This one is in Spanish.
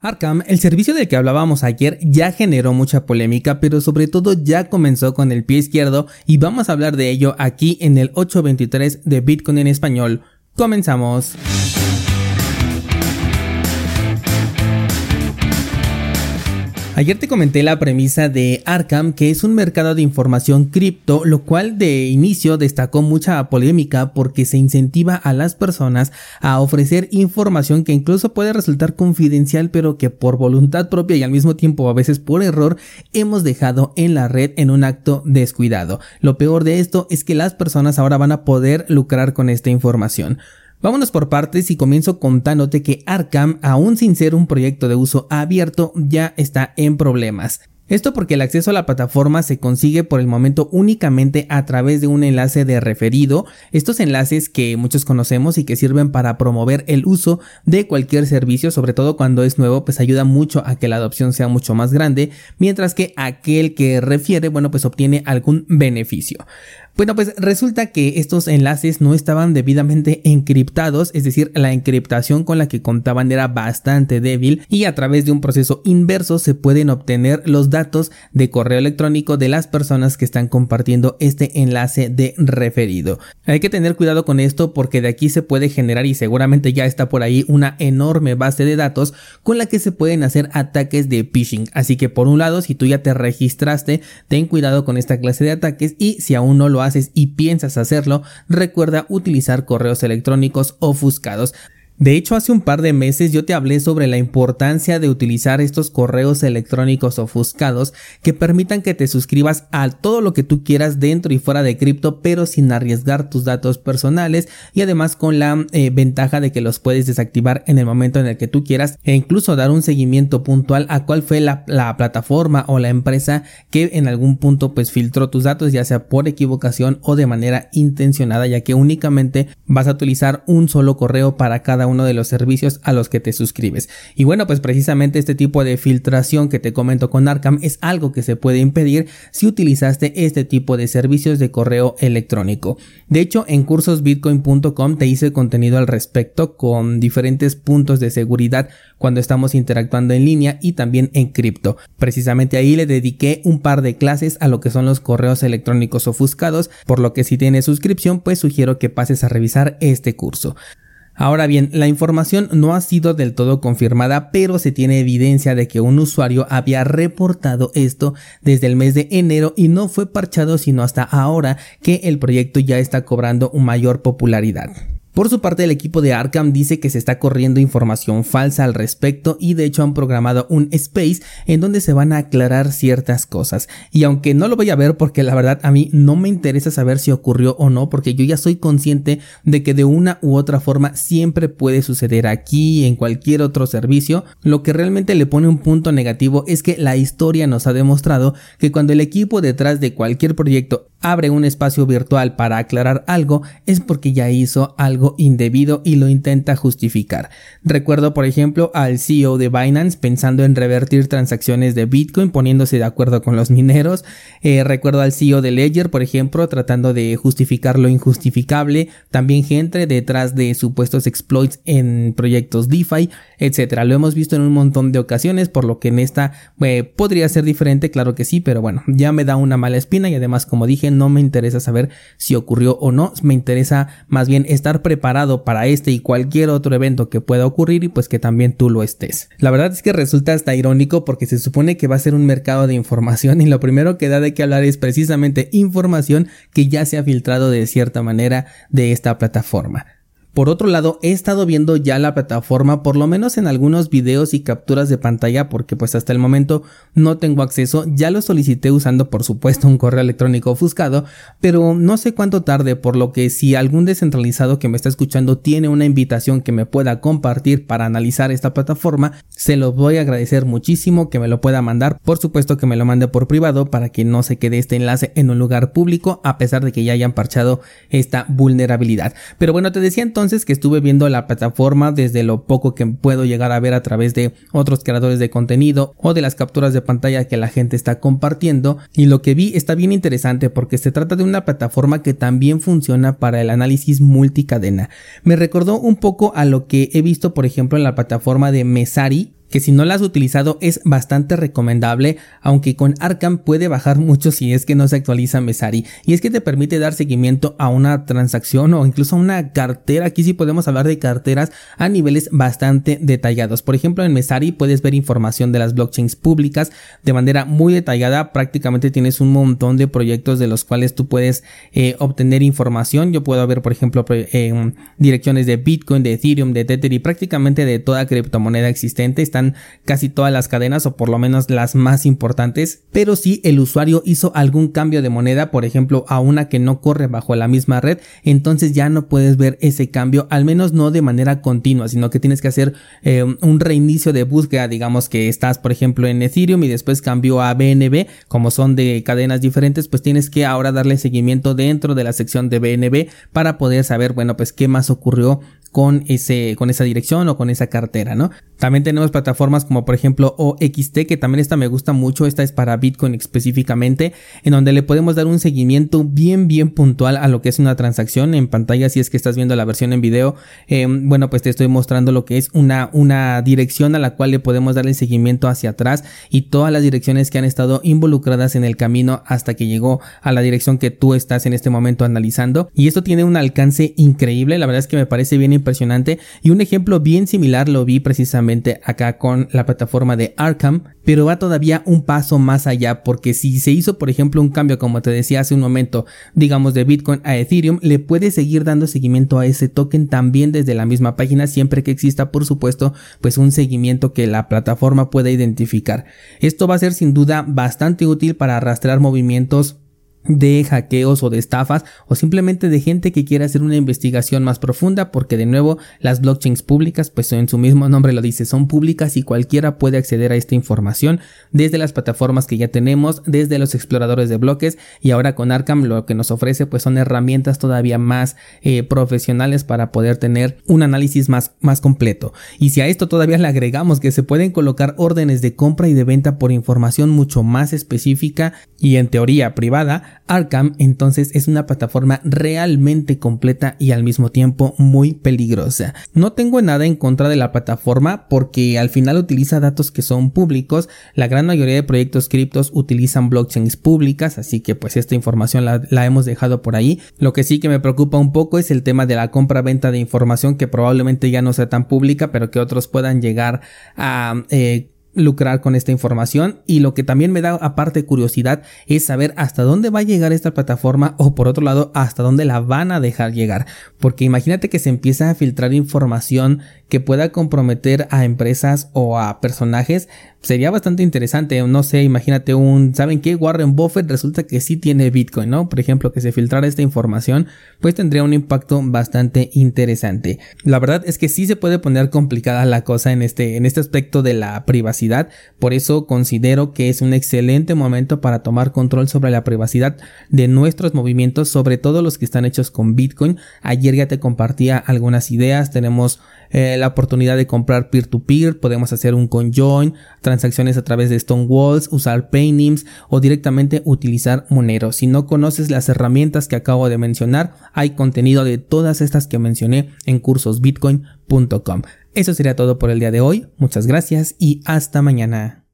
Arkham, el servicio del que hablábamos ayer, ya generó mucha polémica, pero sobre todo ya comenzó con el pie izquierdo y vamos a hablar de ello aquí en el 823 de Bitcoin en español. Comenzamos. Ayer te comenté la premisa de Arkham, que es un mercado de información cripto, lo cual de inicio destacó mucha polémica porque se incentiva a las personas a ofrecer información que incluso puede resultar confidencial, pero que por voluntad propia y al mismo tiempo a veces por error hemos dejado en la red en un acto descuidado. Lo peor de esto es que las personas ahora van a poder lucrar con esta información. Vámonos por partes y comienzo contándote que Arkham, aún sin ser un proyecto de uso abierto, ya está en problemas. Esto porque el acceso a la plataforma se consigue por el momento únicamente a través de un enlace de referido, estos enlaces que muchos conocemos y que sirven para promover el uso de cualquier servicio, sobre todo cuando es nuevo, pues ayuda mucho a que la adopción sea mucho más grande, mientras que aquel que refiere, bueno, pues obtiene algún beneficio. Bueno, pues resulta que estos enlaces no estaban debidamente encriptados, es decir, la encriptación con la que contaban era bastante débil y a través de un proceso inverso se pueden obtener los datos de correo electrónico de las personas que están compartiendo este enlace de referido. Hay que tener cuidado con esto porque de aquí se puede generar y seguramente ya está por ahí una enorme base de datos con la que se pueden hacer ataques de phishing. Así que por un lado, si tú ya te registraste, ten cuidado con esta clase de ataques y si aún no lo has y piensas hacerlo, recuerda utilizar correos electrónicos ofuscados. De hecho, hace un par de meses yo te hablé sobre la importancia de utilizar estos correos electrónicos ofuscados que permitan que te suscribas a todo lo que tú quieras dentro y fuera de cripto, pero sin arriesgar tus datos personales y además con la eh, ventaja de que los puedes desactivar en el momento en el que tú quieras e incluso dar un seguimiento puntual a cuál fue la, la plataforma o la empresa que en algún punto pues filtró tus datos, ya sea por equivocación o de manera intencionada, ya que únicamente vas a utilizar un solo correo para cada uno de los servicios a los que te suscribes. Y bueno, pues precisamente este tipo de filtración que te comento con Arkham es algo que se puede impedir si utilizaste este tipo de servicios de correo electrónico. De hecho, en cursosbitcoin.com te hice contenido al respecto con diferentes puntos de seguridad cuando estamos interactuando en línea y también en cripto. Precisamente ahí le dediqué un par de clases a lo que son los correos electrónicos ofuscados, por lo que si tienes suscripción pues sugiero que pases a revisar este curso. Ahora bien, la información no ha sido del todo confirmada, pero se tiene evidencia de que un usuario había reportado esto desde el mes de enero y no fue parchado sino hasta ahora que el proyecto ya está cobrando mayor popularidad. Por su parte, el equipo de Arkham dice que se está corriendo información falsa al respecto y de hecho han programado un space en donde se van a aclarar ciertas cosas. Y aunque no lo voy a ver porque la verdad a mí no me interesa saber si ocurrió o no porque yo ya soy consciente de que de una u otra forma siempre puede suceder aquí en cualquier otro servicio, lo que realmente le pone un punto negativo es que la historia nos ha demostrado que cuando el equipo detrás de cualquier proyecto abre un espacio virtual para aclarar algo es porque ya hizo algo indebido y lo intenta justificar. Recuerdo por ejemplo al CEO de Binance pensando en revertir transacciones de Bitcoin poniéndose de acuerdo con los mineros. Eh, recuerdo al CEO de Ledger por ejemplo tratando de justificar lo injustificable. También gente detrás de supuestos exploits en proyectos DeFi, etcétera. Lo hemos visto en un montón de ocasiones por lo que en esta eh, podría ser diferente, claro que sí, pero bueno, ya me da una mala espina y además como dije no me interesa saber si ocurrió o no, me interesa más bien estar preparado para este y cualquier otro evento que pueda ocurrir y pues que también tú lo estés. La verdad es que resulta hasta irónico porque se supone que va a ser un mercado de información y lo primero que da de qué hablar es precisamente información que ya se ha filtrado de cierta manera de esta plataforma. Por otro lado, he estado viendo ya la plataforma, por lo menos en algunos videos y capturas de pantalla, porque pues hasta el momento no tengo acceso, ya lo solicité usando por supuesto un correo electrónico ofuscado, pero no sé cuánto tarde, por lo que si algún descentralizado que me está escuchando tiene una invitación que me pueda compartir para analizar esta plataforma, se lo voy a agradecer muchísimo que me lo pueda mandar, por supuesto que me lo mande por privado para que no se quede este enlace en un lugar público, a pesar de que ya hayan parchado esta vulnerabilidad. Pero bueno, te decía entonces que estuve viendo la plataforma desde lo poco que puedo llegar a ver a través de otros creadores de contenido o de las capturas de pantalla que la gente está compartiendo y lo que vi está bien interesante porque se trata de una plataforma que también funciona para el análisis multicadena. Me recordó un poco a lo que he visto por ejemplo en la plataforma de Mesari que si no la has utilizado es bastante recomendable, aunque con Arkham puede bajar mucho si es que no se actualiza Mesari. Y es que te permite dar seguimiento a una transacción o incluso a una cartera. Aquí sí podemos hablar de carteras a niveles bastante detallados. Por ejemplo, en Mesari puedes ver información de las blockchains públicas de manera muy detallada. Prácticamente tienes un montón de proyectos de los cuales tú puedes eh, obtener información. Yo puedo ver, por ejemplo, eh, direcciones de Bitcoin, de Ethereum, de Tether y prácticamente de toda criptomoneda existente casi todas las cadenas o por lo menos las más importantes, pero si el usuario hizo algún cambio de moneda, por ejemplo a una que no corre bajo la misma red, entonces ya no puedes ver ese cambio, al menos no de manera continua, sino que tienes que hacer eh, un reinicio de búsqueda, digamos que estás por ejemplo en Ethereum y después cambió a BNB, como son de cadenas diferentes, pues tienes que ahora darle seguimiento dentro de la sección de BNB para poder saber, bueno, pues qué más ocurrió con ese con esa dirección o con esa cartera, ¿no? También tenemos plataformas como por ejemplo OXT, que también esta me gusta mucho, esta es para Bitcoin específicamente, en donde le podemos dar un seguimiento bien bien puntual a lo que es una transacción en pantalla, si es que estás viendo la versión en video, em, bueno pues te estoy mostrando lo que es una, una dirección a la cual le podemos darle seguimiento hacia atrás y todas las direcciones que han estado involucradas en el camino hasta que llegó a la dirección que tú estás en este momento analizando. Y esto tiene un alcance increíble, la verdad es que me parece bien impresionante y un ejemplo bien similar lo vi precisamente acá con la plataforma de Arkham, pero va todavía un paso más allá porque si se hizo por ejemplo un cambio como te decía hace un momento, digamos de Bitcoin a Ethereum, le puede seguir dando seguimiento a ese token también desde la misma página siempre que exista por supuesto pues un seguimiento que la plataforma pueda identificar. Esto va a ser sin duda bastante útil para arrastrar movimientos de hackeos o de estafas o simplemente de gente que quiera hacer una investigación más profunda porque de nuevo las blockchains públicas pues en su mismo nombre lo dice son públicas y cualquiera puede acceder a esta información desde las plataformas que ya tenemos desde los exploradores de bloques y ahora con Arkham lo que nos ofrece pues son herramientas todavía más eh, profesionales para poder tener un análisis más, más completo. Y si a esto todavía le agregamos que se pueden colocar órdenes de compra y de venta por información mucho más específica y en teoría privada Arkham entonces es una plataforma realmente completa y al mismo tiempo muy peligrosa. No tengo nada en contra de la plataforma porque al final utiliza datos que son públicos, la gran mayoría de proyectos criptos utilizan blockchains públicas, así que pues esta información la, hemos dejado por ahí. Lo que sí que me preocupa un poco es el tema de la compra-venta de información que probablemente ya no sea tan pública, pero que otros puedan llegar a... Eh, lucrar con esta información y lo que también me da aparte curiosidad es saber hasta dónde va a llegar esta plataforma o por otro lado hasta dónde la van a dejar llegar porque imagínate que se empieza a filtrar información que pueda comprometer a empresas o a personajes sería bastante interesante. No sé, imagínate un, ¿saben qué? Warren Buffett resulta que sí tiene Bitcoin, ¿no? Por ejemplo, que se filtrara esta información, pues tendría un impacto bastante interesante. La verdad es que sí se puede poner complicada la cosa en este, en este aspecto de la privacidad. Por eso considero que es un excelente momento para tomar control sobre la privacidad de nuestros movimientos, sobre todo los que están hechos con Bitcoin. Ayer ya te compartía algunas ideas. Tenemos eh, la oportunidad de comprar peer-to-peer, podemos hacer un conjoin, transacciones a través de Stonewalls, usar Paynims o directamente utilizar Monero. Si no conoces las herramientas que acabo de mencionar, hay contenido de todas estas que mencioné en cursosbitcoin.com. Eso sería todo por el día de hoy, muchas gracias y hasta mañana.